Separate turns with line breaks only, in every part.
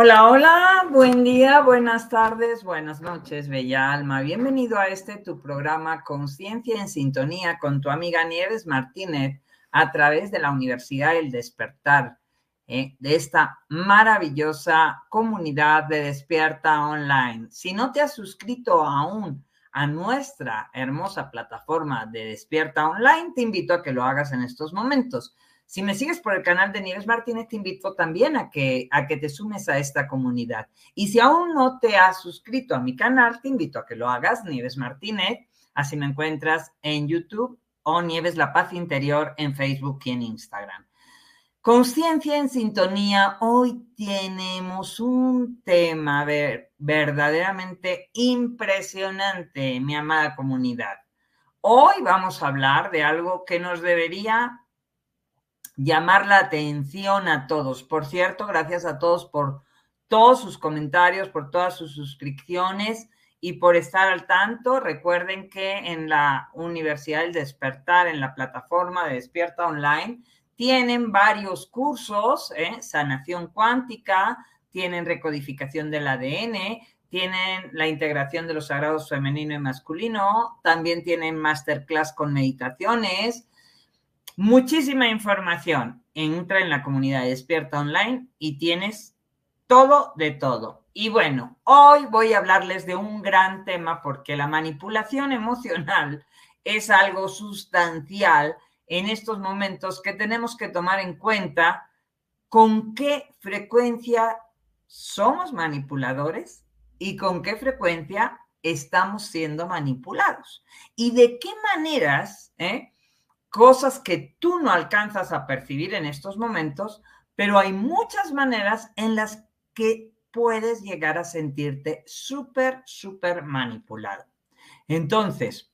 Hola, hola, buen día, buenas tardes, buenas noches, bella alma. Bienvenido a este tu programa Conciencia en Sintonía con tu amiga Nieves Martínez a través de la Universidad El Despertar, eh, de esta maravillosa comunidad de Despierta Online. Si no te has suscrito aún a nuestra hermosa plataforma de Despierta Online, te invito a que lo hagas en estos momentos. Si me sigues por el canal de Nieves Martínez, te invito también a que, a que te sumes a esta comunidad. Y si aún no te has suscrito a mi canal, te invito a que lo hagas, Nieves Martínez. Así me encuentras en YouTube o Nieves La Paz Interior en Facebook y en Instagram. Conciencia en sintonía, hoy tenemos un tema verdaderamente impresionante, mi amada comunidad. Hoy vamos a hablar de algo que nos debería llamar la atención a todos. Por cierto, gracias a todos por todos sus comentarios, por todas sus suscripciones y por estar al tanto. Recuerden que en la Universidad del Despertar, en la plataforma de Despierta Online, tienen varios cursos, ¿eh? sanación cuántica, tienen recodificación del ADN, tienen la integración de los sagrados femenino y masculino, también tienen masterclass con meditaciones, Muchísima información. Entra en la comunidad Despierta Online y tienes todo de todo. Y bueno, hoy voy a hablarles de un gran tema porque la manipulación emocional es algo sustancial en estos momentos que tenemos que tomar en cuenta con qué frecuencia somos manipuladores y con qué frecuencia estamos siendo manipulados. Y de qué maneras, ¿eh? Cosas que tú no alcanzas a percibir en estos momentos, pero hay muchas maneras en las que puedes llegar a sentirte súper, súper manipulado. Entonces,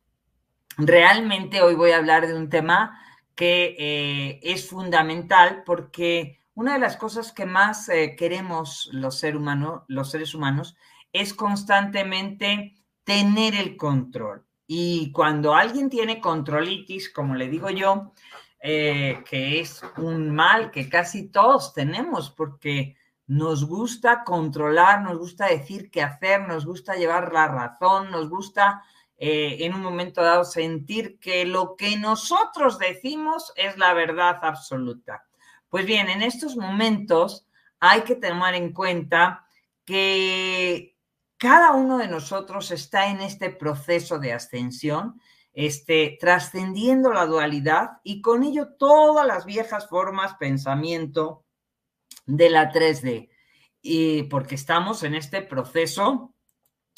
realmente hoy voy a hablar de un tema que eh, es fundamental porque una de las cosas que más eh, queremos los, los seres humanos es constantemente tener el control. Y cuando alguien tiene controlitis, como le digo yo, eh, que es un mal que casi todos tenemos, porque nos gusta controlar, nos gusta decir qué hacer, nos gusta llevar la razón, nos gusta eh, en un momento dado sentir que lo que nosotros decimos es la verdad absoluta. Pues bien, en estos momentos hay que tomar en cuenta que cada uno de nosotros está en este proceso de ascensión, este, trascendiendo la dualidad y con ello todas las viejas formas, pensamiento de la 3D. Y porque estamos en este proceso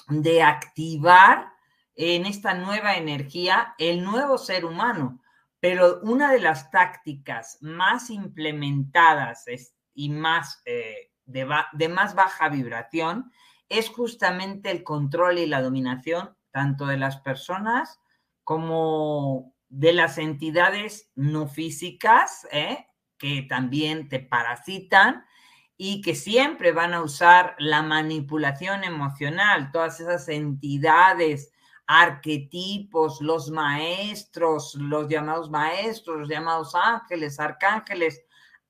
de activar en esta nueva energía el nuevo ser humano. Pero una de las tácticas más implementadas y más eh, de más baja vibración es justamente el control y la dominación tanto de las personas como de las entidades no físicas, ¿eh? que también te parasitan y que siempre van a usar la manipulación emocional, todas esas entidades, arquetipos, los maestros, los llamados maestros, los llamados ángeles, arcángeles,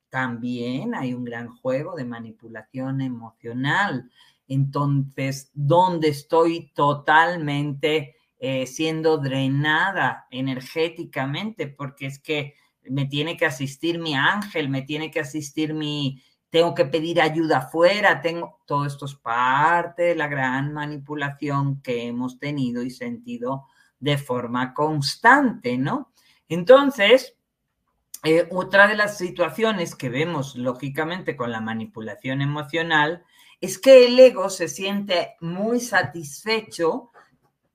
también hay un gran juego de manipulación emocional. Entonces, ¿dónde estoy totalmente eh, siendo drenada energéticamente? Porque es que me tiene que asistir mi ángel, me tiene que asistir mi, tengo que pedir ayuda afuera, tengo, todo esto es parte de la gran manipulación que hemos tenido y sentido de forma constante, ¿no? Entonces, eh, otra de las situaciones que vemos lógicamente con la manipulación emocional es que el ego se siente muy satisfecho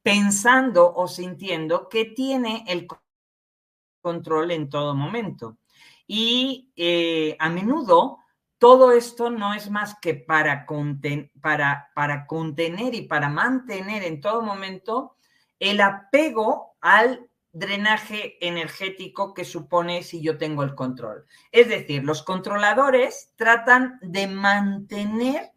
pensando o sintiendo que tiene el control en todo momento. Y eh, a menudo todo esto no es más que para, para, para contener y para mantener en todo momento el apego al drenaje energético que supone si yo tengo el control. Es decir, los controladores tratan de mantener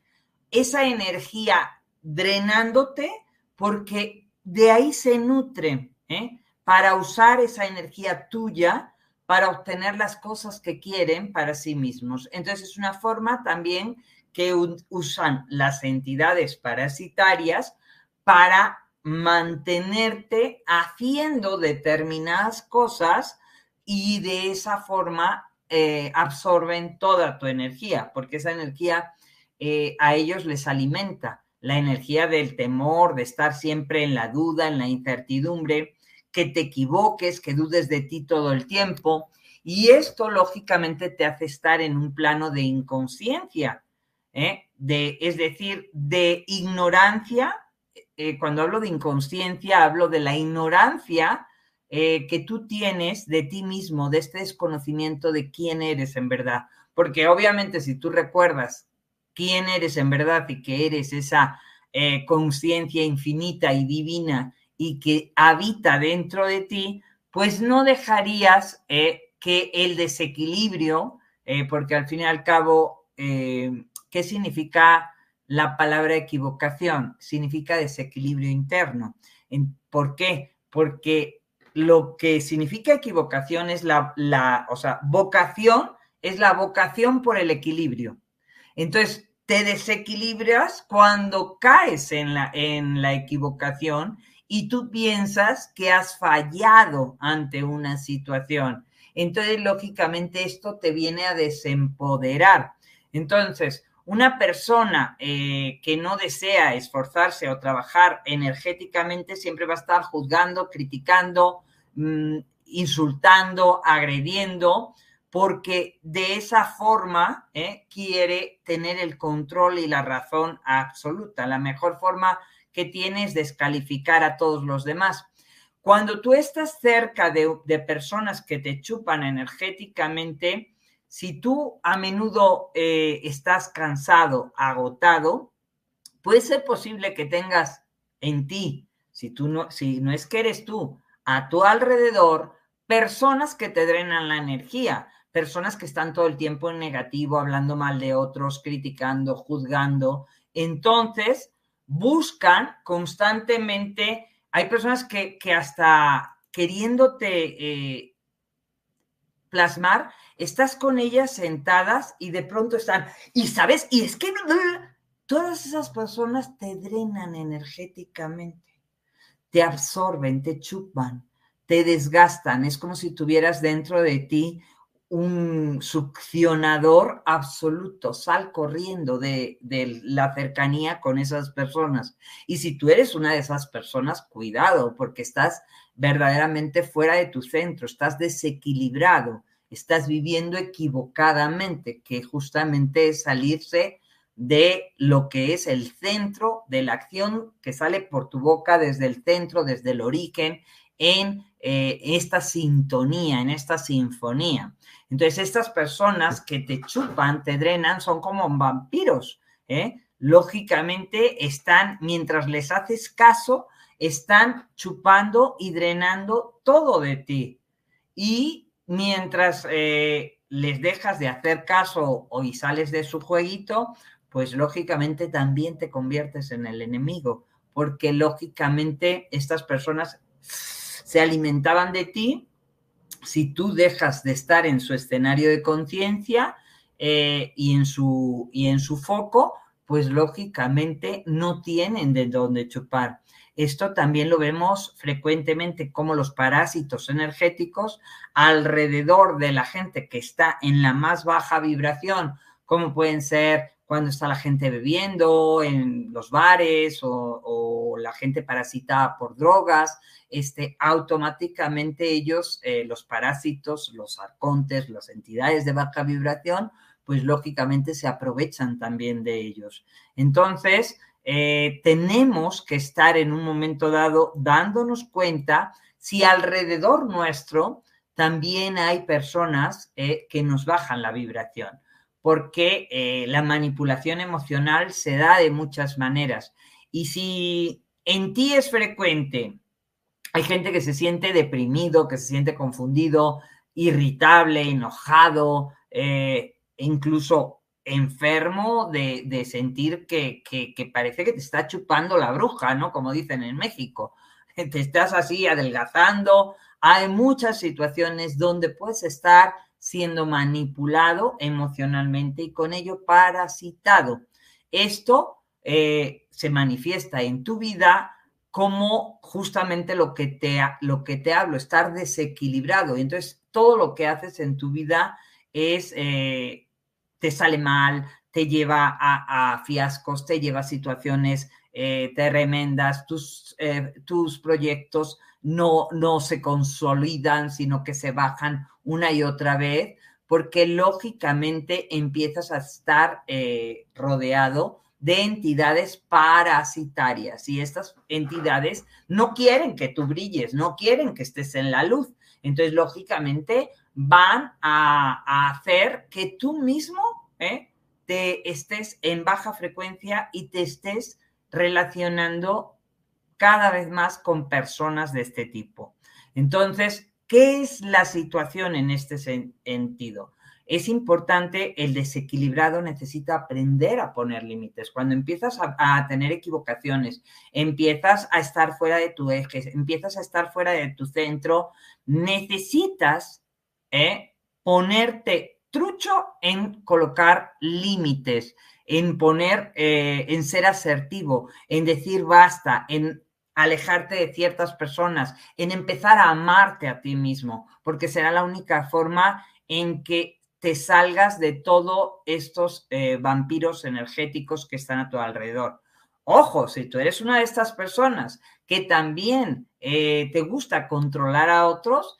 esa energía drenándote porque de ahí se nutre ¿eh? para usar esa energía tuya para obtener las cosas que quieren para sí mismos. Entonces es una forma también que usan las entidades parasitarias para mantenerte haciendo determinadas cosas y de esa forma eh, absorben toda tu energía, porque esa energía eh, a ellos les alimenta la energía del temor, de estar siempre en la duda, en la incertidumbre, que te equivoques, que dudes de ti todo el tiempo. Y esto lógicamente te hace estar en un plano de inconsciencia, ¿eh? de, es decir, de ignorancia. Eh, cuando hablo de inconsciencia, hablo de la ignorancia eh, que tú tienes de ti mismo, de este desconocimiento de quién eres en verdad. Porque obviamente si tú recuerdas quién eres en verdad y que eres esa conciencia infinita y divina y que habita dentro de ti, pues no dejarías que el desequilibrio, eh, porque al fin y al cabo, eh, ¿qué significa la palabra equivocación? Significa desequilibrio interno. ¿Por qué? Porque lo que significa equivocación es la, la, o sea, vocación es la vocación por el equilibrio. Entonces, te desequilibras cuando caes en la, en la equivocación y tú piensas que has fallado ante una situación. Entonces, lógicamente, esto te viene a desempoderar. Entonces, una persona eh, que no desea esforzarse o trabajar energéticamente siempre va a estar juzgando, criticando, mm, insultando, agrediendo, porque de esa forma eh, quiere tener el control y la razón absoluta. La mejor forma que tiene es descalificar a todos los demás. Cuando tú estás cerca de, personas que te chupan energéticamente, si tú a menudo eh, estás cansado, agotado, puede ser posible que tengas en ti, si tú no, si no es que eres tú, a tu alrededor, personas que te drenan la energía, personas que están todo el tiempo en negativo, hablando mal de otros, criticando, juzgando. Entonces, buscan constantemente hay personas que, hasta queriéndote eh, plasmar, estás con ellas sentadas y de pronto están, y sabes, y es que todas esas personas te drenan energéticamente, te absorben, te chupan, te desgastan, es como si tuvieras dentro de ti un succionador absoluto, sal corriendo de, la cercanía con esas personas. Y si tú eres una de esas personas, cuidado, porque estás verdaderamente fuera de tu centro, estás desequilibrado, estás viviendo equivocadamente, que justamente es salirse de lo que es el centro de la acción que sale por tu boca desde el centro, desde el origen, en eh, esta sintonía, en esta sinfonía. Entonces, estas personas que te chupan, te drenan, son como vampiros. ¿eh? Lógicamente, están, mientras les haces caso, están chupando y drenando todo de ti. Y mientras eh, les dejas de hacer caso o y sales de su jueguito, pues lógicamente también te conviertes en el enemigo, porque lógicamente estas personas se alimentaban de ti si tú dejas de estar en su escenario de conciencia eh, y, en su, y en su foco, pues lógicamente no tienen de dónde chupar. Esto también lo vemos frecuentemente como los parásitos energéticos alrededor de la gente que está en la más baja vibración, como pueden ser cuando está la gente bebiendo en los bares o, la gente parasitada por drogas, este, automáticamente ellos, eh, los parásitos, los arcontes, las entidades de baja vibración, pues lógicamente se aprovechan también de ellos. Entonces, eh, tenemos que estar en un momento dado dándonos cuenta si alrededor nuestro también hay personas eh, que nos bajan la vibración porque eh, la manipulación emocional se da de muchas maneras. Y si en ti es frecuente, hay gente que se siente deprimido, que se siente confundido, irritable, enojado, eh, incluso enfermo de, sentir que, que, parece que te está chupando la bruja, ¿no? Como dicen en México. Te estás así adelgazando. Hay muchas situaciones donde puedes estar siendo manipulado emocionalmente y con ello parasitado. Esto eh, se manifiesta en tu vida como justamente lo que, te, lo que te hablo, estar desequilibrado. Y entonces todo lo que haces en tu vida es, eh, te sale mal, te lleva a, fiascos, te lleva a situaciones eh, tremendas, tus, tus proyectos no, no se consolidan, sino que se bajan una y otra vez, porque lógicamente empiezas a estar eh, rodeado de entidades parasitarias y estas entidades no quieren que tú brilles, no quieren que estés en la luz. Entonces, lógicamente, van a, hacer que tú mismo eh, te estés en baja frecuencia y te estés relacionando cada vez más con personas de este tipo. Entonces, ¿qué es la situación en este sentido? Es importante, el desequilibrado necesita aprender a poner límites. Cuando empiezas a, tener equivocaciones, empiezas a estar fuera de tu eje, empiezas a estar fuera de tu centro, necesitas ¿eh? ponerte trucho en colocar límites, en poner, eh, en ser asertivo, en decir basta, en alejarte de ciertas personas, en empezar a amarte a ti mismo, porque será la única forma en que te salgas de todos estos eh, vampiros energéticos que están a tu alrededor. Ojo, si tú eres una de estas personas que también eh, te gusta controlar a otros,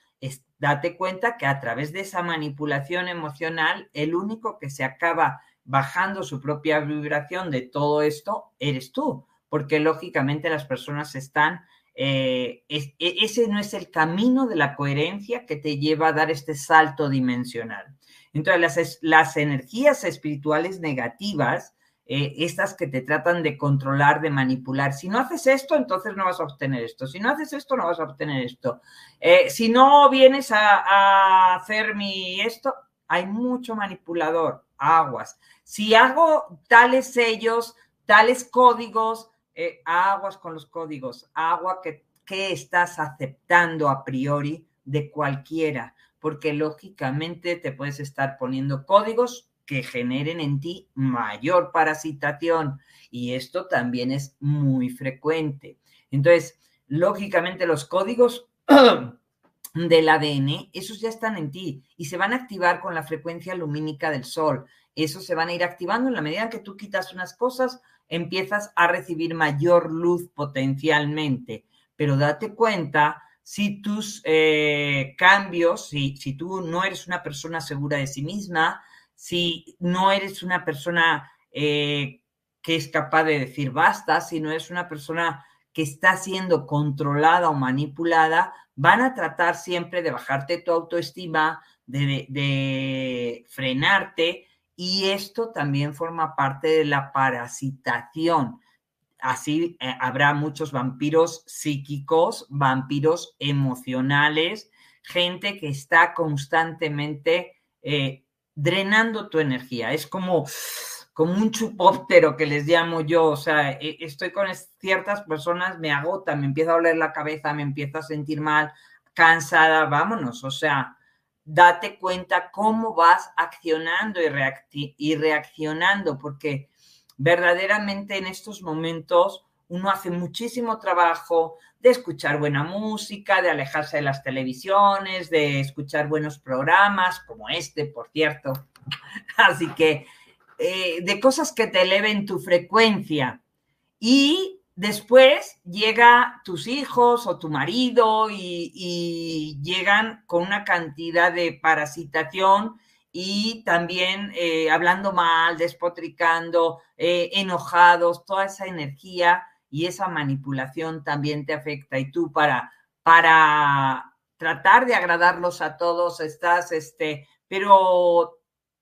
date cuenta que a través de esa manipulación emocional, el único que se acaba bajando su propia vibración de todo esto eres tú porque lógicamente las personas están, eh, e, ese no es el camino de la coherencia que te lleva a dar este salto dimensional. Entonces, las, las energías espirituales negativas, eh, estas que te tratan de controlar, de manipular, si no haces esto, entonces no vas a obtener esto, si no haces esto, no vas a obtener esto, eh, si no vienes a, hacer mi esto, hay mucho manipulador, aguas. Si hago tales sellos, tales códigos, eh, aguas con los códigos, agua que, que estás aceptando a priori de cualquiera, porque lógicamente te puedes estar poniendo códigos que generen en ti mayor parasitación y esto también es muy frecuente. Entonces, lógicamente los códigos del ADN, esos ya están en ti y se van a activar con la frecuencia lumínica del sol. Esos se van a ir activando en la medida que tú quitas unas cosas empiezas a recibir mayor luz potencialmente. Pero date cuenta si tus eh, cambios, si, si tú no eres una persona segura de sí misma, si no eres una persona eh, que es capaz de decir basta, si no eres una persona que está siendo controlada o manipulada, van a tratar siempre de bajarte tu autoestima, de, frenarte, y esto también forma parte de la parasitación. Así eh, habrá muchos vampiros psíquicos, vampiros emocionales, gente que está constantemente eh, drenando tu energía. Es como, como un chupóptero que les llamo yo. O sea, e, estoy con ciertas personas, me agota, me empieza a oler la cabeza, me empiezo a sentir mal, cansada, vámonos. O sea, date cuenta cómo vas accionando y, reaccionando, porque verdaderamente en estos momentos uno hace muchísimo trabajo de escuchar buena música, de alejarse de las televisiones, de escuchar buenos programas, como este, por cierto. Así que, eh, de cosas que te eleven tu frecuencia. Y Después llega tus hijos o tu marido y, llegan con una cantidad de parasitación y también eh, hablando mal, despotricando, eh, enojados, toda esa energía y esa manipulación también te afecta. Y tú para, para tratar de agradarlos a todos estás, este, pero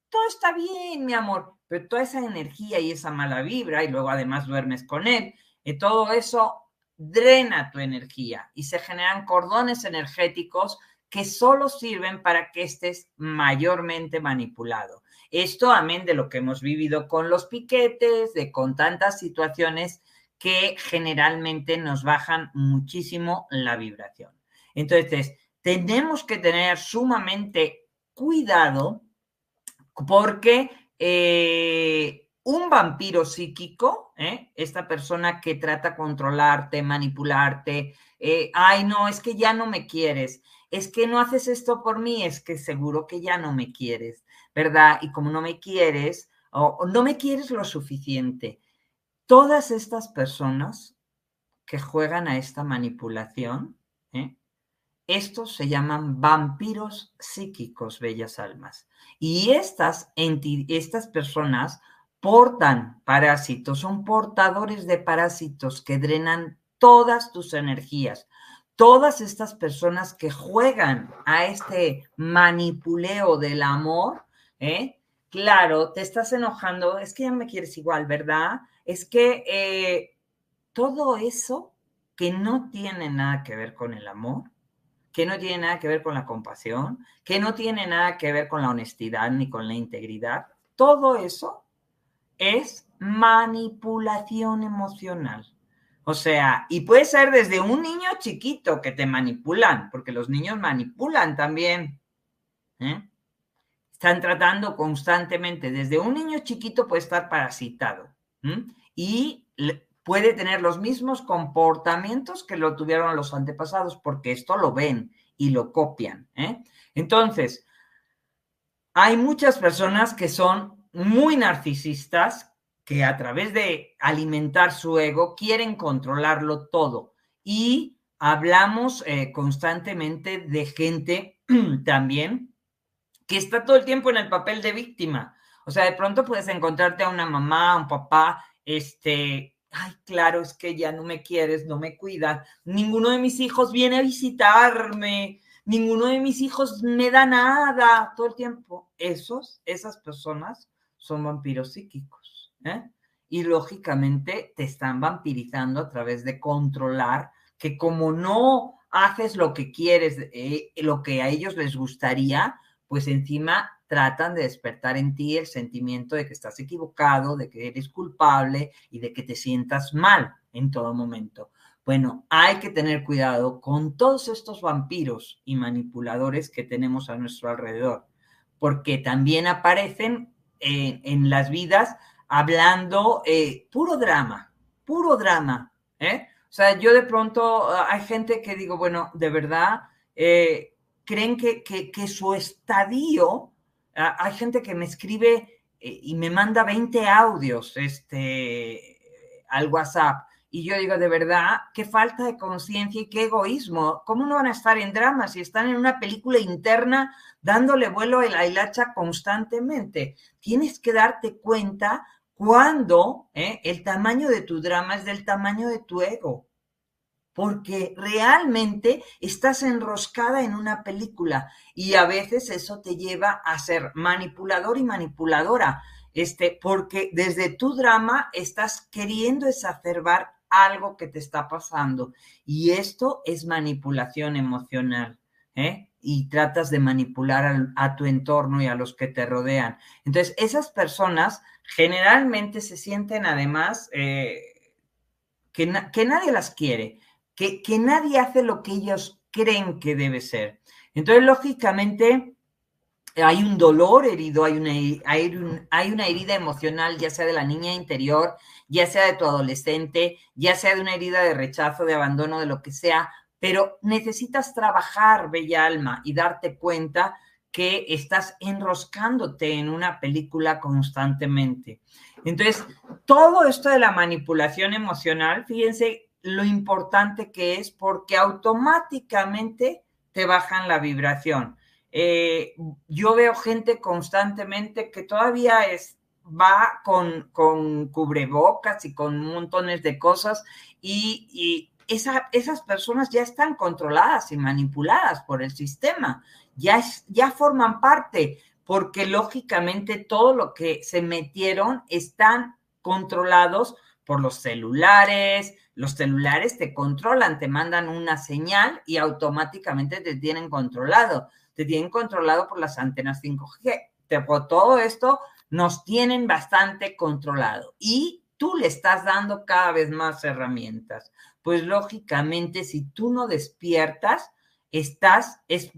todo está bien, mi amor, pero toda esa energía y esa mala vibra y luego además duermes con él y todo eso drena tu energía y se generan cordones energéticos que solo sirven para que estés mayormente manipulado. Esto amén de lo que hemos vivido con los piquetes, de con tantas situaciones que generalmente nos bajan muchísimo la vibración. Entonces, tenemos que tener sumamente cuidado porque eh, un vampiro psíquico, ¿eh? esta persona que trata de controlarte, manipularte, eh, ay, no, es que ya no me quieres, es que no haces esto por mí, es que seguro que ya no me quieres, ¿verdad? Y como no me quieres, o no me quieres lo suficiente, todas estas personas que juegan a esta manipulación, ¿eh? estos se llaman vampiros psíquicos, bellas almas. Y estas, estas personas portan parásitos, son portadores de parásitos que drenan todas tus energías. Todas estas personas que juegan a este manipuleo del amor, ¿eh? Claro, te estás enojando, es que ya me quieres igual, ¿verdad? Es que eh, todo eso que no tiene nada que ver con el amor, que no tiene nada que ver con la compasión, que no tiene nada que ver con la honestidad ni con la integridad, todo eso es manipulación emocional. O sea, y puede ser desde un niño chiquito que te manipulan, porque los niños manipulan también. ¿eh? Están tratando constantemente, desde un niño chiquito puede estar parasitado y puede tener los mismos comportamientos que lo tuvieron los antepasados, porque esto lo ven y lo copian. ¿eh? Entonces, hay muchas personas que son muy narcisistas, que a través de alimentar su ego quieren controlarlo todo. Y hablamos eh, constantemente de gente también que está todo el tiempo en el papel de víctima. O sea, de pronto puedes encontrarte a una mamá, un papá, este, ay, claro, es que ya no me quieres, no me cuidas, ninguno de mis hijos viene a visitarme, ninguno de mis hijos me da nada todo el tiempo. Esos, esas personas son vampiros psíquicos, ¿eh? Y lógicamente te están vampirizando a través de controlar que como no haces lo que quieres, eh, lo que a ellos les gustaría, pues encima tratan de despertar en ti el sentimiento de que estás equivocado, de que eres culpable y de que te sientas mal en todo momento. Bueno, hay que tener cuidado con todos estos vampiros y manipuladores que tenemos a nuestro alrededor, porque también aparecen en las vidas hablando eh, puro drama, puro drama. ¿eh? O sea, yo de pronto ah, hay gente que digo, bueno, de verdad, eh, creen que, que su estadio Ah, hay gente que me escribe eh, y me manda 20 audios este, al WhatsApp. Y yo digo, de verdad, qué falta de conciencia y qué egoísmo. ¿Cómo no van a estar en drama si están en una película interna dándole vuelo a la hilacha constantemente? Tienes que darte cuenta cuando eh, el tamaño de tu drama es del tamaño de tu ego porque realmente estás enroscada en una película y a veces eso te lleva a ser manipulador y manipuladora, este, porque desde tu drama estás queriendo exacerbar algo que te está pasando y esto es manipulación emocional, ¿eh? Y tratas de manipular a, tu entorno y a los que te rodean. Entonces, esas personas generalmente se sienten además eh, que nadie las quiere que, nadie hace lo que ellos creen que debe ser. Entonces, lógicamente, hay un dolor herido, hay una, hay, una herida emocional, ya sea de la niña interior, ya sea de tu adolescente, ya sea de una herida de rechazo, de abandono, de lo que sea, pero necesitas trabajar, bella alma, y darte cuenta que estás enroscándote en una película constantemente. Entonces, todo esto de la manipulación emocional, fíjense lo importante que es porque automáticamente te bajan la vibración. Eh, yo veo gente constantemente que todavía es, va con, con cubrebocas y con montones de cosas y, esas personas ya están controladas y manipuladas por el sistema, ya, ya forman parte, porque lógicamente todo lo que se metieron están controlados por los celulares, los celulares te controlan, te mandan una señal y automáticamente te tienen controlado. Te tienen controlado por las antenas 5G. Por todo esto nos tienen bastante controlado y tú le estás dando cada vez más herramientas. Pues lógicamente, si tú no despiertas, estás, es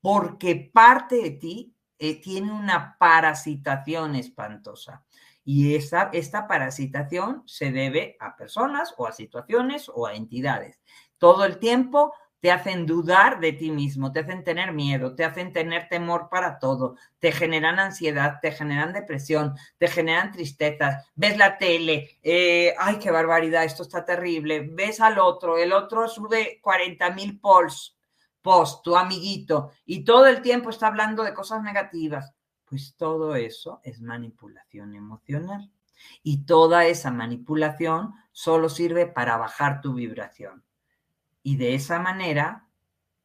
porque parte de ti eh, tiene una parasitación espantosa. Y esta, esta parasitación se debe a personas o a situaciones o a entidades. Todo el tiempo te hacen dudar de ti mismo, te hacen tener miedo, te hacen tener temor para todo, te generan ansiedad, te generan depresión, te generan tristezas, ves la tele, eh, ay, qué barbaridad, esto está terrible, ves al otro, el otro sube 40 mil posts, post, tu amiguito, y todo el tiempo está hablando de cosas negativas. Pues todo eso es manipulación emocional. Y toda esa manipulación solo sirve para bajar tu vibración y de esa manera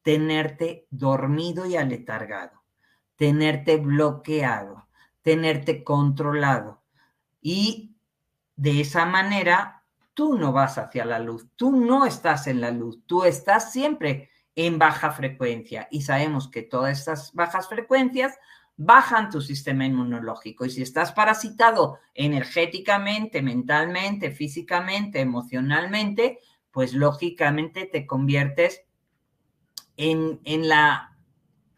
tenerte dormido y aletargado, tenerte bloqueado, tenerte controlado. Y de esa manera tú no vas hacia la luz, tú no estás en la luz, tú estás siempre en baja frecuencia y sabemos que todas estas bajas frecuencias bajan tu sistema inmunológico y si estás parasitado energéticamente, mentalmente, físicamente, emocionalmente, pues lógicamente te conviertes en, la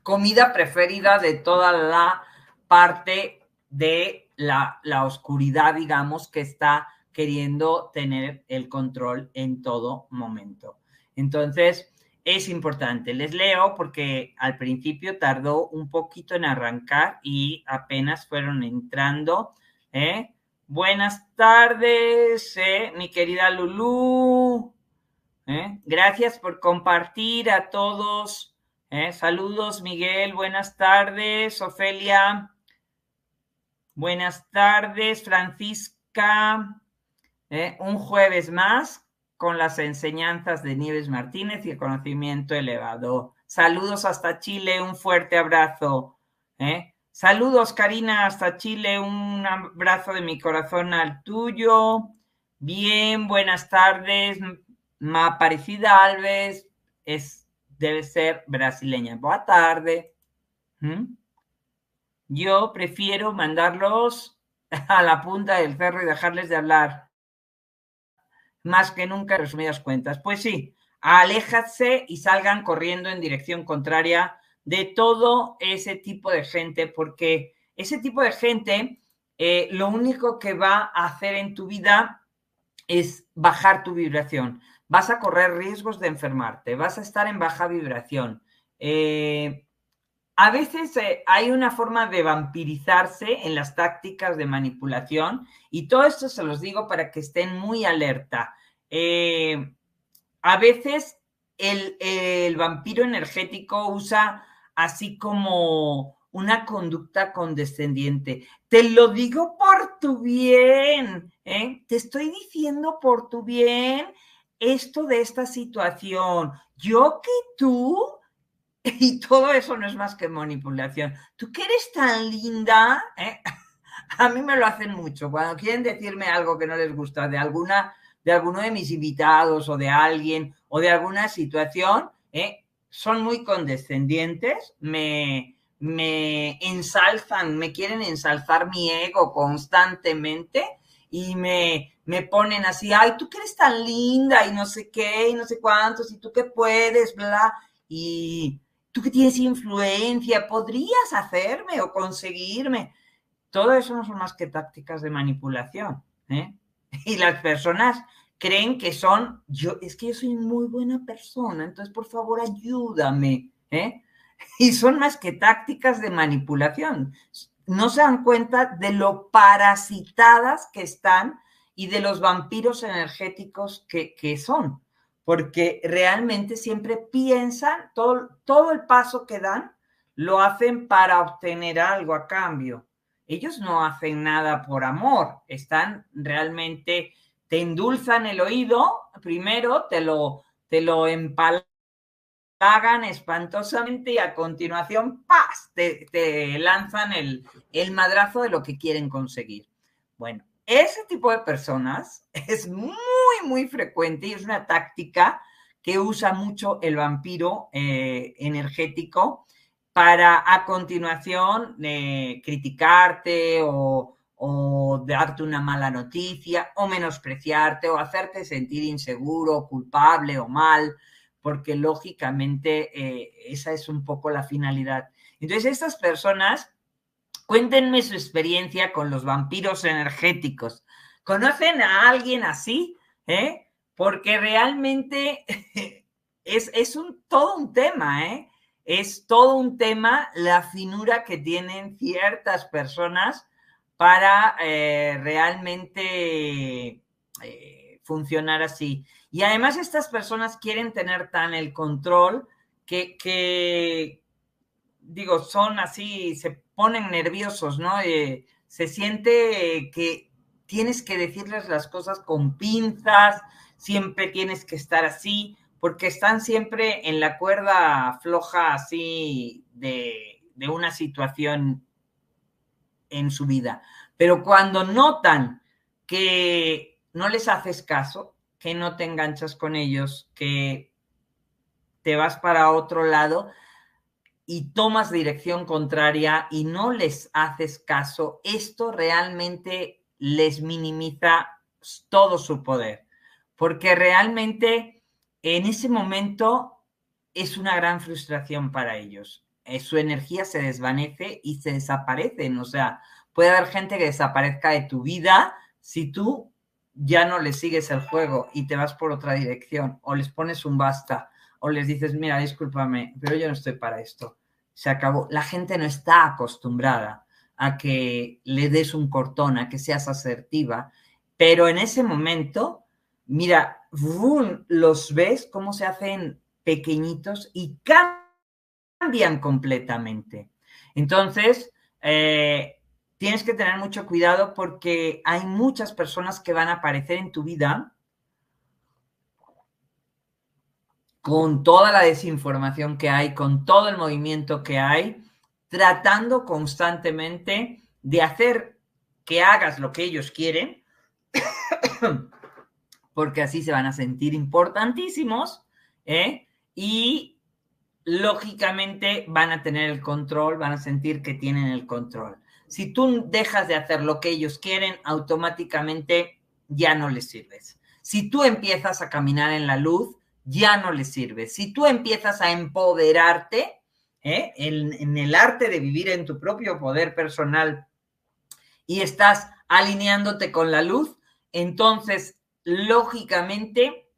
comida preferida de toda la parte de la, la, oscuridad, digamos, que está queriendo tener el control en todo momento. Entonces, es importante. Les leo porque al principio tardó un poquito en arrancar y apenas fueron entrando. ¿eh? Buenas tardes, ¿eh? mi querida Lulú. ¿eh? Gracias por compartir a todos. ¿eh? Saludos, Miguel. Buenas tardes, Ofelia. Buenas tardes, Francisca. ¿eh? Un jueves más con las enseñanzas de Nieves Martínez y el conocimiento elevado. Saludos hasta Chile, un fuerte abrazo. Saludos, Karina, hasta Chile, un abrazo de mi corazón al tuyo. Bien, buenas tardes, Ma Parecida Alves es, debe ser brasileña. Boa tarde. ¿Mm? Yo prefiero mandarlos a la punta del cerro y dejarles de hablar. Más que nunca, resumidas cuentas. Pues sí, aléjate y salgan corriendo en dirección contraria de todo ese tipo de gente, porque ese tipo de gente eh, lo único que va a hacer en tu vida es bajar tu vibración vas a correr riesgos de enfermarte, vas a estar en baja vibración. Eh, a veces eh, hay una forma de vampirizarse en las tácticas de manipulación y todo esto se los digo para que estén muy alerta. Eh, a veces el, vampiro energético usa así como una conducta condescendiente. Te lo digo por tu bien, ¿eh? te estoy diciendo por tu bien esto de esta situación, yo que tú, y todo eso no es más que manipulación, tú que eres tan linda, ¿eh? a mí me lo hacen mucho, cuando quieren decirme algo que no les gusta de alguna, de alguno de mis invitados o de alguien o de alguna situación, ¿eh? son muy condescendientes, me, me ensalzan, me quieren ensalzar mi ego constantemente y me, me ponen así, ay, tú que eres tan linda y no sé qué, y no sé cuántos, y tú que puedes, bla, y tú que tienes influencia, podrías hacerme o conseguirme. Todo eso no son más que tácticas de manipulación. ¿eh? Y las personas creen que son, yo, es que yo soy muy buena persona, entonces por favor ayúdame. ¿eh? Y son más que tácticas de manipulación. No se dan cuenta de lo parasitadas que están y de los vampiros energéticos que, son, porque realmente siempre piensan, todo, todo el paso que dan, lo hacen para obtener algo a cambio. Ellos no hacen nada por amor, están realmente, te endulzan el oído, primero te lo, te lo empalagan espantosamente y a continuación, ¡paz! Te, te lanzan el, el madrazo de lo que quieren conseguir. Bueno, ese tipo de personas es muy, muy frecuente y es una táctica que usa mucho el vampiro eh, energético para a continuación eh, criticarte o, darte una mala noticia o menospreciarte o hacerte sentir inseguro, culpable o mal, porque lógicamente eh, esa es un poco la finalidad. Entonces, estas personas Cuéntenme su experiencia con los vampiros energéticos. ¿Conocen a alguien así? ¿Eh? Porque realmente es, es un, todo un tema, ¿eh? Es todo un tema la finura que tienen ciertas personas para eh, realmente eh, funcionar así. Y además estas personas quieren tener tan el control que, digo, son así, se ponen nerviosos, ¿no? Eh, se siente que tienes que decirles las cosas con pinzas, siempre tienes que estar así, porque están siempre en la cuerda floja así de, de una situación en su vida. Pero cuando notan que no les haces caso, que no te enganchas con ellos, que te vas para otro lado y tomas dirección contraria y no les haces caso, esto realmente les minimiza todo su poder, porque realmente en ese momento es una gran frustración para ellos. Eh, su energía se desvanece y se desaparecen, o sea, puede haber gente que desaparezca de tu vida si tú ya no les sigues el juego y te vas por otra dirección o les pones un basta o les dices, mira, discúlpame, pero yo no estoy para esto. Se acabó. La gente no está acostumbrada a que le des un cortón, a que seas asertiva, pero en ese momento, mira, los ves cómo se hacen pequeñitos y cambian completamente. Entonces, eh, tienes que tener mucho cuidado porque hay muchas personas que van a aparecer en tu vida con toda la desinformación que hay, con todo el movimiento que hay, tratando constantemente de hacer que hagas lo que ellos quieren, porque así se van a sentir importantísimos, ¿eh? y lógicamente van a tener el control, van a sentir que tienen el control. Si tú dejas de hacer lo que ellos quieren, automáticamente ya no les sirves. Si tú empiezas a caminar en la luz, ya no les sirves. Si tú empiezas a empoderarte ¿eh? en, en el arte de vivir en tu propio poder personal y estás alineándote con la luz, entonces, lógicamente,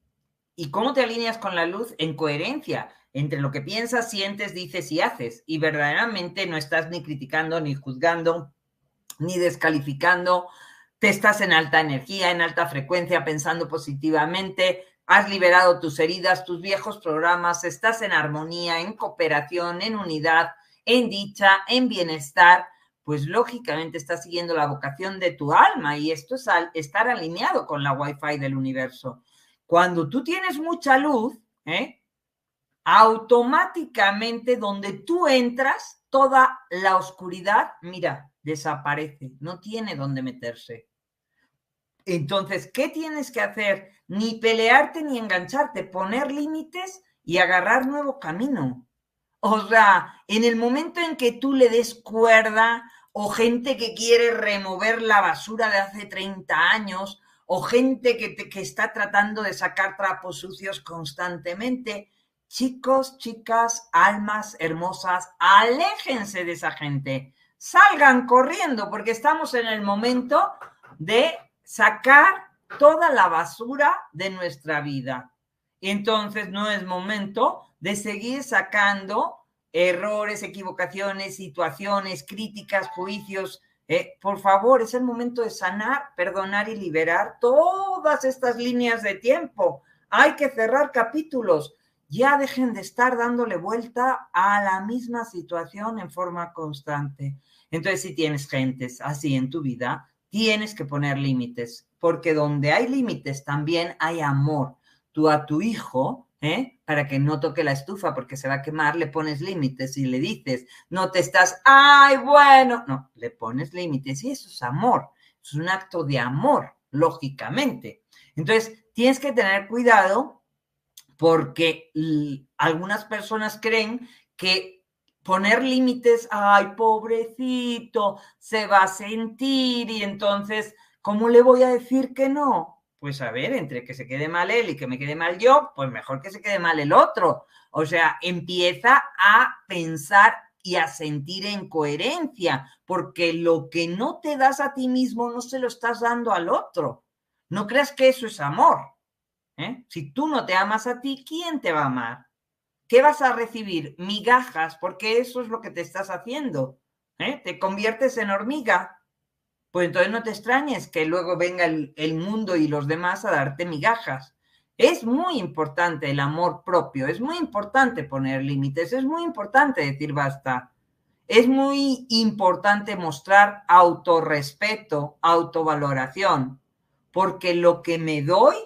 ¿y cómo te alineas con la luz? En coherencia entre lo que piensas, sientes, dices y haces. Y verdaderamente no estás ni criticando, ni juzgando, ni descalificando. Te estás en alta energía, en alta frecuencia, pensando positivamente. Has liberado tus heridas, tus viejos programas. Estás en armonía, en cooperación, en unidad, en dicha, en bienestar. Pues lógicamente estás siguiendo la vocación de tu alma y esto es estar alineado con la Wi-Fi del universo. Cuando tú tienes mucha luz, ¿eh? automáticamente donde tú entras, toda la oscuridad, mira, desaparece, no tiene dónde meterse. Entonces, ¿qué tienes que hacer? Ni pelearte ni engancharte, poner límites y agarrar nuevo camino. O sea, en el momento en que tú le des cuerda o gente que quiere remover la basura de hace 30 años o gente que, que está tratando de sacar trapos sucios constantemente, Chicos, chicas, almas hermosas, aléjense de esa gente. Salgan corriendo porque estamos en el momento de sacar toda la basura de nuestra vida. Entonces no es momento de seguir sacando errores, equivocaciones, situaciones, críticas, juicios. Eh, por favor, es el momento de sanar, perdonar y liberar todas estas líneas de tiempo. Hay que cerrar capítulos ya dejen de estar dándole vuelta a la misma situación en forma constante. Entonces, si tienes gentes así en tu vida, tienes que poner límites, porque donde hay límites también hay amor. Tú a tu hijo, ¿eh? para que no toque la estufa porque se va a quemar, le pones límites y le dices, no te estás, ay, bueno, no, le pones límites y eso es amor, es un acto de amor, lógicamente. Entonces, tienes que tener cuidado porque algunas personas creen que poner límites, ay, pobrecito, se va a sentir y entonces, ¿cómo le voy a decir que no? Pues a ver, entre que se quede mal él y que me quede mal yo, pues mejor que se quede mal el otro. O sea, empieza a pensar y a sentir en coherencia, porque lo que no te das a ti mismo no se lo estás dando al otro. No creas que eso es amor. ¿eh? Si tú no te amas a ti, ¿quién te va a amar? ¿Qué vas a recibir? Migajas, porque eso es lo que te estás haciendo. ¿eh? Te conviertes en hormiga. Pues entonces no te extrañes que luego venga el, el mundo y los demás a darte migajas. Es muy importante el amor propio, es muy importante poner límites, es muy importante decir basta. Es muy importante mostrar autorrespeto, autovaloración, porque lo que me doy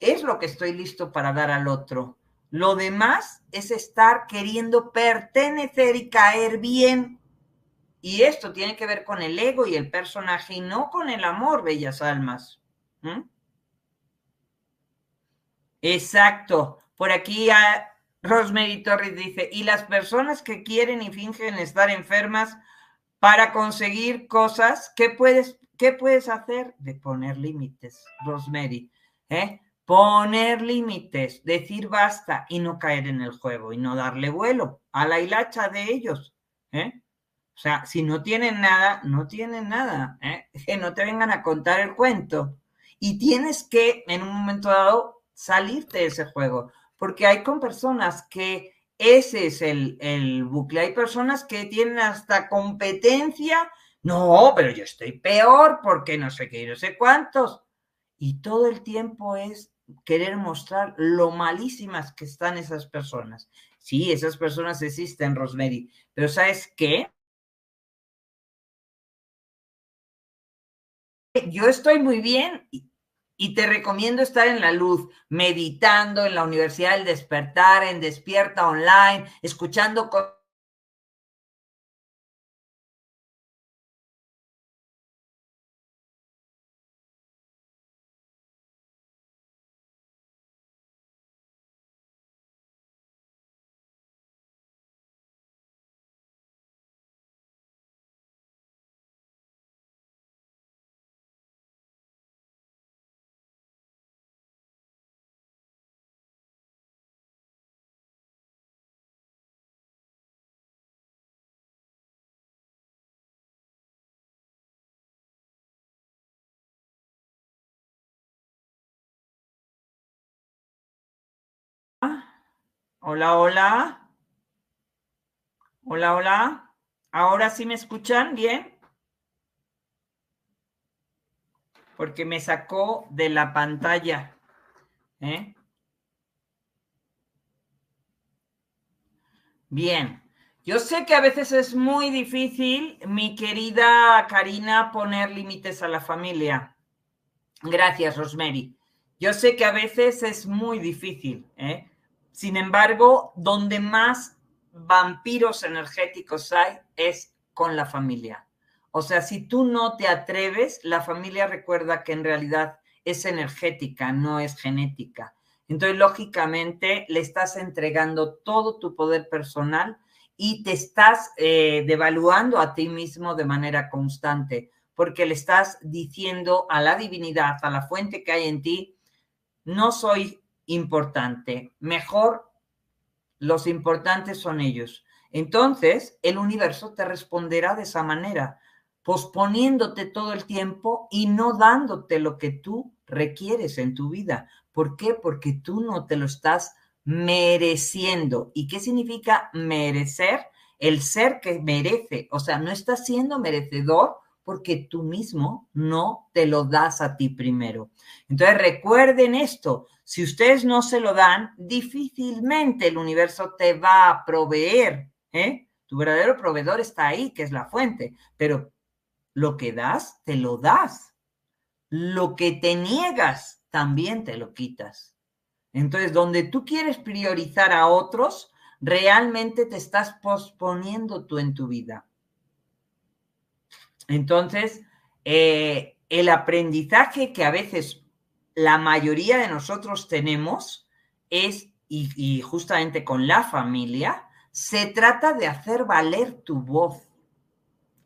es lo que estoy listo para dar al otro. Lo demás es estar queriendo pertenecer y caer bien. Y esto tiene que ver con el ego y el personaje y no con el amor, bellas almas. Exacto. Por aquí a Rosemary Torres dice, y las personas que quieren y fingen estar enfermas para conseguir cosas, ¿qué puedes, qué puedes hacer? De poner límites, Rosemary. ¿eh? Poner límites, decir basta y no caer en el juego y no darle vuelo a la hilacha de ellos. ¿eh? O sea, si no tienen nada, no tienen nada. ¿eh? Que no te vengan a contar el cuento. Y tienes que, en un momento dado, salirte de ese juego, porque hay con personas que ese es el, el bucle, hay personas que tienen hasta competencia, no, pero yo estoy peor porque no sé qué, no sé cuántos, y todo el tiempo es querer mostrar lo malísimas que están esas personas. Sí, esas personas existen, Rosemary, pero ¿sabes qué? Yo estoy muy bien y te recomiendo estar en la luz, meditando en la Universidad del Despertar, en Despierta Online, escuchando Hola, hola. Hola, hola. ¿Ahora sí me escuchan bien? Porque me sacó de la pantalla. ¿eh? Bien. Yo sé que a veces es muy difícil, mi querida Karina, poner límites a la familia. Gracias, Rosemary. Yo sé que a veces es muy difícil, ¿eh? Sin embargo, donde más vampiros energéticos hay es con la familia. O sea, si tú no te atreves, la familia recuerda que en realidad es energética, no es genética. Entonces, lógicamente, le estás entregando todo tu poder personal y te estás eh, devaluando a ti mismo de manera constante, porque le estás diciendo a la divinidad, a la fuente que hay en ti, no soy importante. Mejor los importantes son ellos. Entonces, el universo te responderá de esa manera, posponiéndote todo el tiempo y no dándote lo que tú requieres en tu vida. ¿Por qué? Porque tú no te lo estás mereciendo. ¿Y qué significa merecer? El ser que merece. O sea, no estás siendo merecedor porque tú mismo no te lo das a ti primero. Entonces recuerden esto, si ustedes no se lo dan, difícilmente el universo te va a proveer. ¿eh? Tu verdadero proveedor está ahí, que es la fuente, pero lo que das, te lo das. Lo que te niegas, también te lo quitas. Entonces, donde tú quieres priorizar a otros, realmente te estás posponiendo tú en tu vida. Entonces, eh, el aprendizaje que a veces la mayoría de nosotros tenemos es, y, justamente con la familia, se trata de hacer valer tu voz.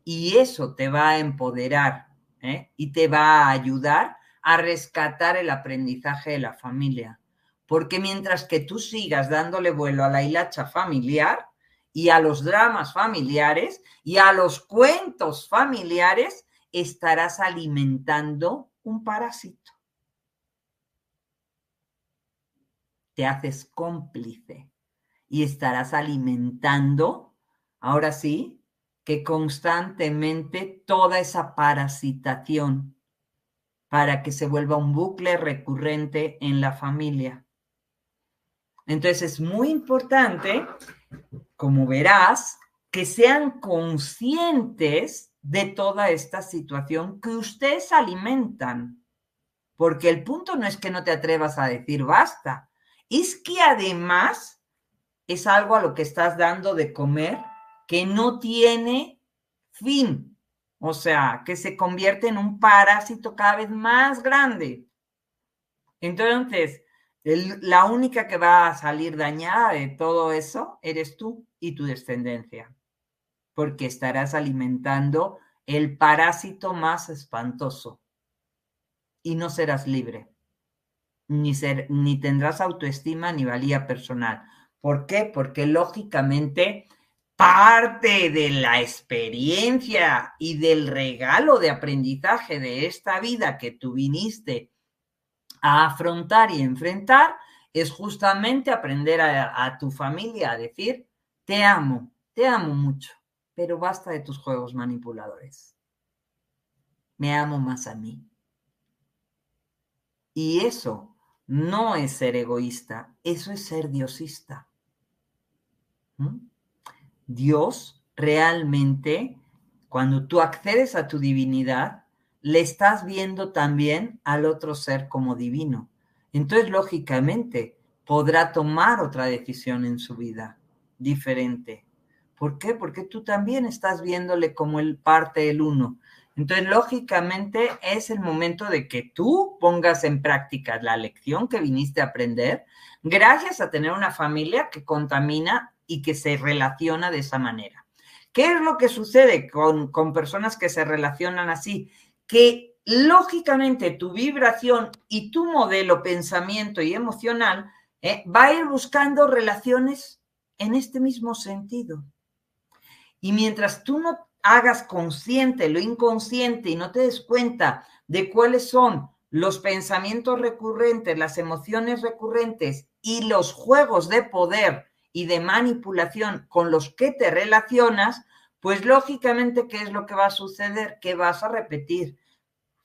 Y eso te va a empoderar ¿eh? y te va a ayudar a rescatar el aprendizaje de la familia. Porque mientras que tú sigas dándole vuelo a la hilacha familiar, y a los dramas familiares y a los cuentos familiares, estarás alimentando un parásito. Te haces cómplice y estarás alimentando, ahora sí, que constantemente toda esa parasitación para que se vuelva un bucle recurrente en la familia. Entonces es muy importante, como verás, que sean conscientes de toda esta situación que ustedes alimentan. Porque el punto no es que no te atrevas a decir basta, es que además es algo a lo que estás dando de comer que no tiene fin, o sea, que se convierte en un parásito cada vez más grande. Entonces, la única que va a salir dañada de todo eso eres tú y tu descendencia, porque estarás alimentando el parásito más espantoso y no serás libre, ni, ser, ni tendrás autoestima ni valía personal. ¿Por qué? Porque lógicamente parte de la experiencia y del regalo de aprendizaje de esta vida que tú viniste a afrontar y enfrentar es justamente aprender a, tu familia a decir, te amo, te amo mucho, pero basta de tus juegos manipuladores. Me amo más a mí. Y eso no es ser egoísta, eso es ser diosista. ¿Mm? Dios realmente, cuando tú accedes a tu divinidad, le estás viendo también al otro ser como divino. Entonces, lógicamente, podrá tomar otra decisión en su vida diferente. ¿Por qué? Porque tú también estás viéndole como el parte del uno. Entonces, lógicamente, es el momento de que tú pongas en práctica la lección que viniste a aprender, gracias a tener una familia que contamina y que se relaciona de esa manera. ¿Qué es lo que sucede con, personas que se relacionan así? Que lógicamente tu vibración y tu modelo pensamiento y emocional eh, va a ir buscando relaciones en este mismo sentido. Y mientras tú no hagas consciente lo inconsciente y no te des cuenta de cuáles son los pensamientos recurrentes, las emociones recurrentes y los juegos de poder y de manipulación con los que te relacionas, pues lógicamente, ¿qué es lo que va a suceder? Que vas a repetir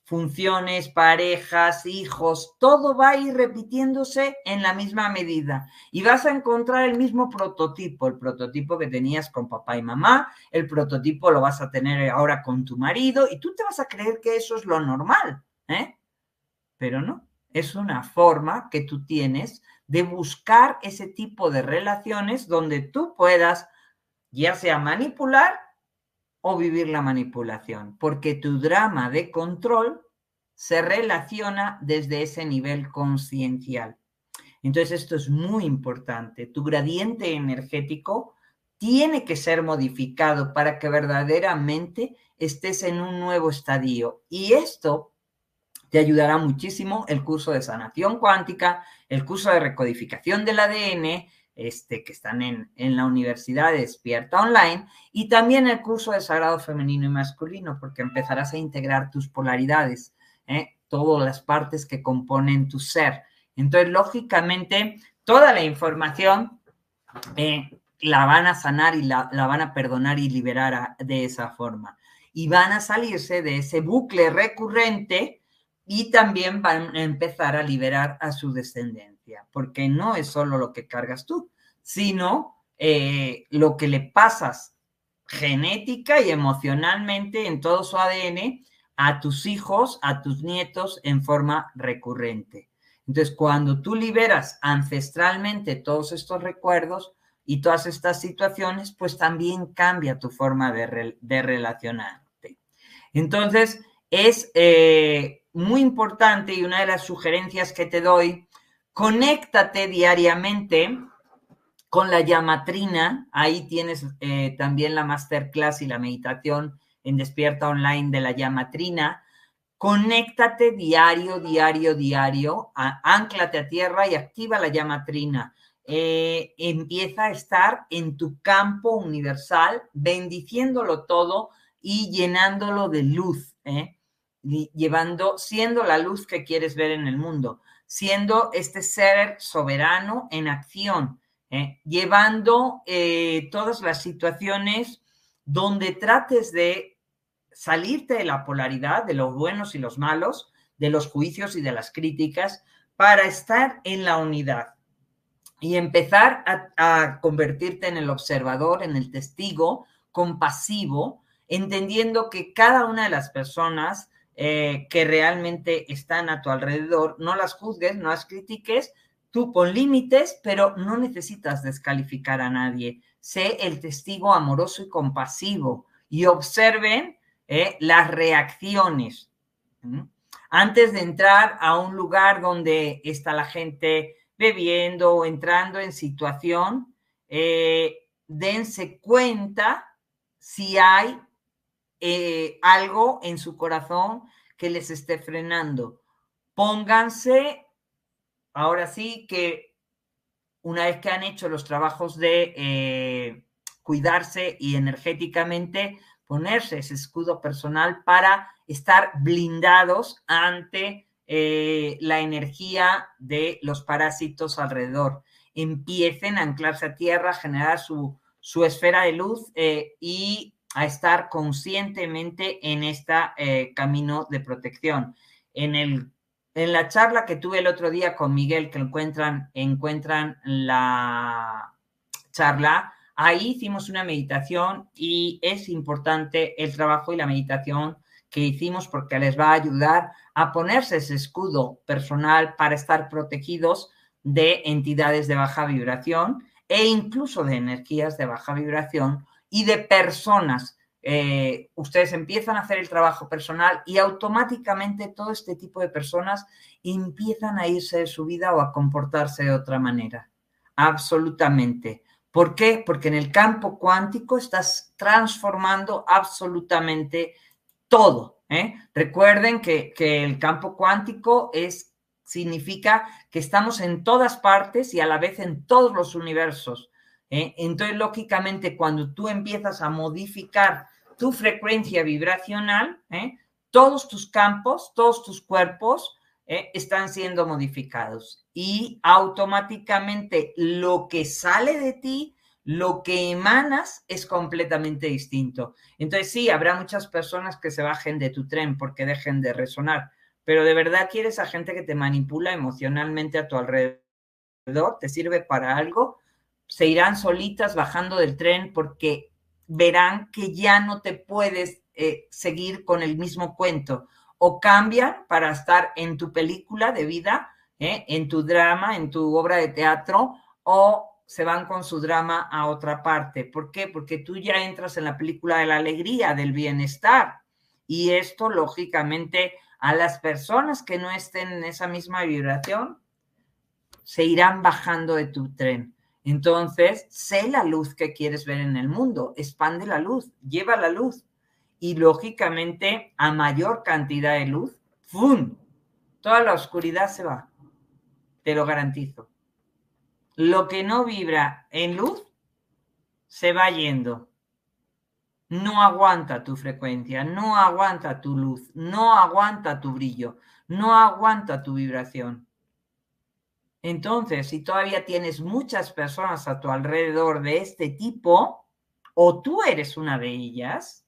funciones, parejas, hijos, todo va a ir repitiéndose en la misma medida y vas a encontrar el mismo prototipo, el prototipo que tenías con papá y mamá, el prototipo lo vas a tener ahora con tu marido y tú te vas a creer que eso es lo normal, ¿eh? Pero no, es una forma que tú tienes de buscar ese tipo de relaciones donde tú puedas ya sea manipular o vivir la manipulación, porque tu drama de control se relaciona desde ese nivel conciencial. Entonces esto es muy importante. Tu gradiente energético tiene que ser modificado para que verdaderamente estés en un nuevo estadio. Y esto te ayudará muchísimo el curso de sanación cuántica, el curso de recodificación del ADN, este, que están en, la Universidad de Despierta Online, y también el curso de Sagrado Femenino y Masculino, porque empezarás a integrar tus polaridades, ¿eh? todas las partes que componen tu ser. Entonces, lógicamente, toda la información eh, la van a sanar y la, la van a perdonar y liberar de esa forma. Y van a salirse de ese bucle recurrente y también van a empezar a liberar a su descendencia, porque no es solo lo que cargas tú, sino eh, lo que le pasas genética y emocionalmente en todo su ADN a tus hijos, a tus nietos en forma recurrente. Entonces, cuando tú liberas ancestralmente todos estos recuerdos y todas estas situaciones, pues también cambia tu forma de, relacionarte. Entonces, es eh, muy importante y una de las sugerencias que te doy, conéctate diariamente con la llamatrina. Ahí tienes eh, también la masterclass y la meditación en Despierta Online de la llamatrina. Conéctate diario, diario, diario, anclate a tierra y activa la llamatrina. eh, empieza a estar en tu campo universal, bendiciéndolo todo y llenándolo de luz, ¿eh? llevando, siendo la luz que quieres ver en el mundo, siendo este ser soberano en acción, ¿eh? llevando todas las situaciones donde trates de salirte de la polaridad de los buenos y los malos, de los juicios y de las críticas, para estar en la unidad y empezar a, convertirte en el observador, en el testigo compasivo, entendiendo que cada una de las personas eh, que realmente están a tu alrededor, no las juzgues, no las critiques, tú pon límites, pero no necesitas descalificar a nadie. Sé el testigo amoroso y compasivo y observen eh, las reacciones. Antes de entrar a un lugar donde está la gente bebiendo o entrando en situación, eh, dense cuenta si hay eh, algo en su corazón que les esté frenando. Pónganse, ahora sí que una vez que han hecho los trabajos de eh, cuidarse y energéticamente, ponerse ese escudo personal para estar blindados ante eh, la energía de los parásitos alrededor. Empiecen a anclarse a tierra, generar su, esfera de luz y a estar conscientemente en este camino de protección. En, el, en la charla que tuve el otro día con Miguel, que encuentran, encuentran la charla, ahí hicimos una meditación y es importante el trabajo y la meditación que hicimos porque les va a ayudar a ponerse ese escudo personal para estar protegidos de entidades de baja vibración e incluso de energías de baja vibración y de personas. Eh, ustedes empiezan a hacer el trabajo personal y automáticamente todo este tipo de personas empiezan a irse de su vida o a comportarse de otra manera. Absolutamente. ¿Por qué? Porque en el campo cuántico estás transformando absolutamente todo. ¿eh? Recuerden que, el campo cuántico es, significa que estamos en todas partes y a la vez en todos los universos. ¿Eh? Entonces, lógicamente, cuando tú empiezas a modificar tu frecuencia vibracional, ¿eh? todos tus campos, todos tus cuerpos están siendo modificados y automáticamente lo que sale de ti lo que emanas es completamente distinto. Entonces sí, habrá muchas personas que se bajen de tu tren porque dejen de resonar, pero de verdad quieres a gente que te manipula emocionalmente a tu alrededor, te sirve para algo, se irán solitas bajando del tren porque verán que ya no te puedes eh, seguir con el mismo cuento o cambian para estar en tu película de vida, eh, en tu drama, en tu obra de teatro o se van con su drama a otra parte. ¿Por qué? Porque tú ya entras en la película de la alegría, del bienestar. Y esto, lógicamente, a las personas que no estén en esa misma vibración, se irán bajando de tu tren. Entonces, sé la luz que quieres ver en el mundo, expande la luz, lleva la luz. Y lógicamente, a mayor cantidad de luz, ¡fum! Toda la oscuridad se va. Te lo garantizo lo que no vibra en luz se va yendo. No aguanta tu frecuencia, no aguanta tu luz, no aguanta tu brillo, no aguanta tu vibración. Entonces, si todavía tienes muchas personas a tu alrededor de este tipo, o tú eres una de ellas,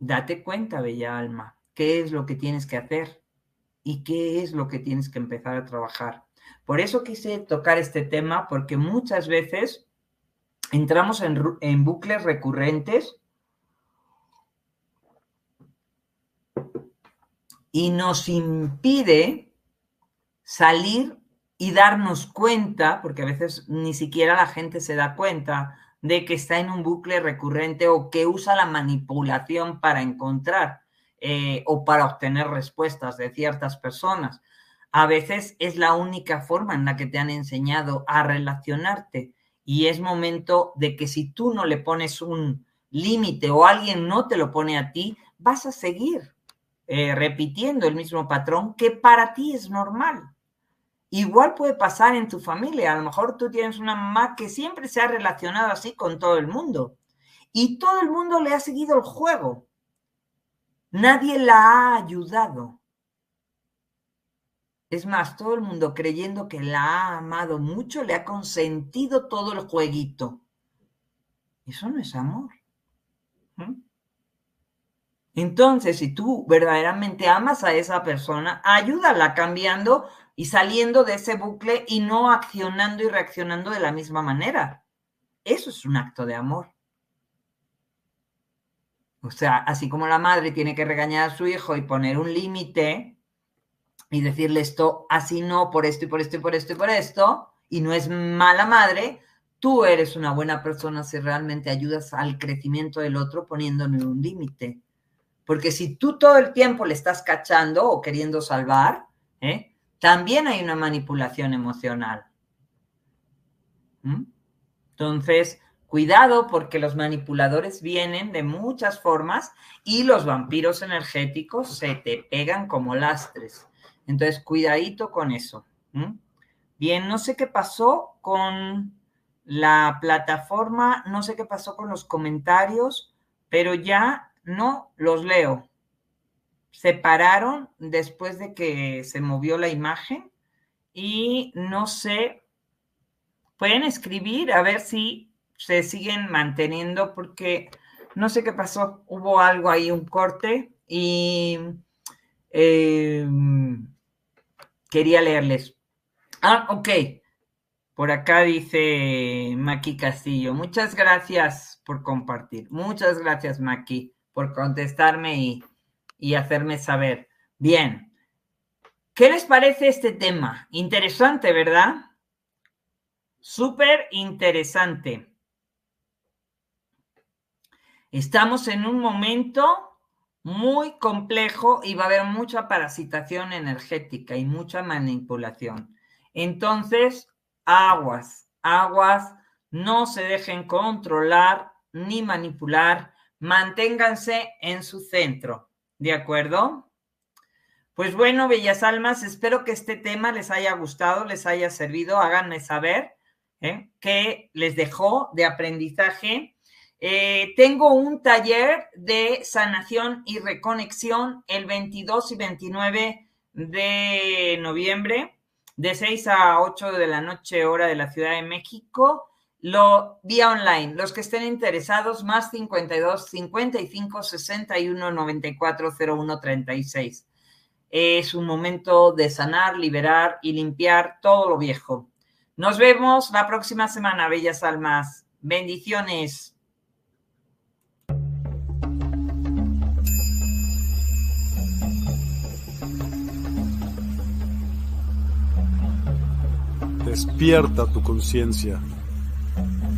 date cuenta, bella alma, qué es lo que tienes que hacer y qué es lo que tienes que empezar a trabajar. Por eso quise tocar este tema, porque muchas veces entramos en, bucles recurrentes y nos impide salir y darnos cuenta, porque a veces ni siquiera la gente se da cuenta de que está en un bucle recurrente o que usa la manipulación para encontrar eh, o para obtener respuestas de ciertas personas a veces es la única forma en la que te han enseñado a relacionarte y es momento de que si tú no le pones un límite o alguien no te lo pone a ti, vas a seguir eh, repitiendo el mismo patrón que para ti es normal. Igual puede pasar en tu familia. A lo mejor tú tienes una mamá que siempre se ha relacionado así con todo el mundo y todo el mundo le ha seguido el juego. Nadie la ha ayudado. Es más, todo el mundo creyendo que la ha amado mucho, le ha consentido todo el jueguito. Eso no es amor. Entonces, si tú verdaderamente amas a esa persona, ayúdala cambiando y saliendo de ese bucle y no accionando y reaccionando de la misma manera. Eso es un acto de amor. O sea, así como la madre tiene que regañar a su hijo y poner un límite y decirle esto así no, por esto y por esto y por esto y por esto, y no es mala madre, tú eres una buena persona si realmente ayudas al crecimiento del otro poniéndole un límite. Porque si tú todo el tiempo le estás cachando o queriendo salvar, ¿eh? También hay una manipulación emocional. ¿Mm? Entonces, Cuidado porque los manipuladores vienen de muchas formas y los vampiros energéticos se te pegan como lastres. Entonces, cuidadito con eso. Bien, no sé qué pasó con la plataforma, no sé qué pasó con los comentarios, pero ya no los leo. Se pararon después de que se movió la imagen y no sé, pueden escribir a ver si se siguen manteniendo porque no sé qué pasó, hubo algo ahí, un corte y em, quería leerles. Ah, ok. Por acá dice Maki Castillo. Muchas gracias por compartir. Muchas gracias, Maki, por contestarme y, y hacerme saber. Bien. ¿Qué les parece este tema? Interesante, ¿verdad? Súper interesante. Estamos en un momento muy complejo y va a haber mucha parasitación energética y mucha manipulación. Entonces, aguas, aguas, no se dejen controlar ni manipular, manténganse en su centro, ¿de acuerdo? Pues bueno, bellas almas, espero que este tema les haya gustado, les haya servido, háganme saber ¿eh? qué les dejó de aprendizaje eh, tengo un taller de sanación y reconexión el 22 y 29 de noviembre, de 6 a 8 de la noche, hora de la Ciudad de México. Lo vía online. Los que estén interesados, más 52 55 61 94 01 36. Es un momento de sanar, liberar y limpiar todo lo viejo. Nos vemos la próxima semana, bellas almas. Bendiciones.
Despierta tu conciencia.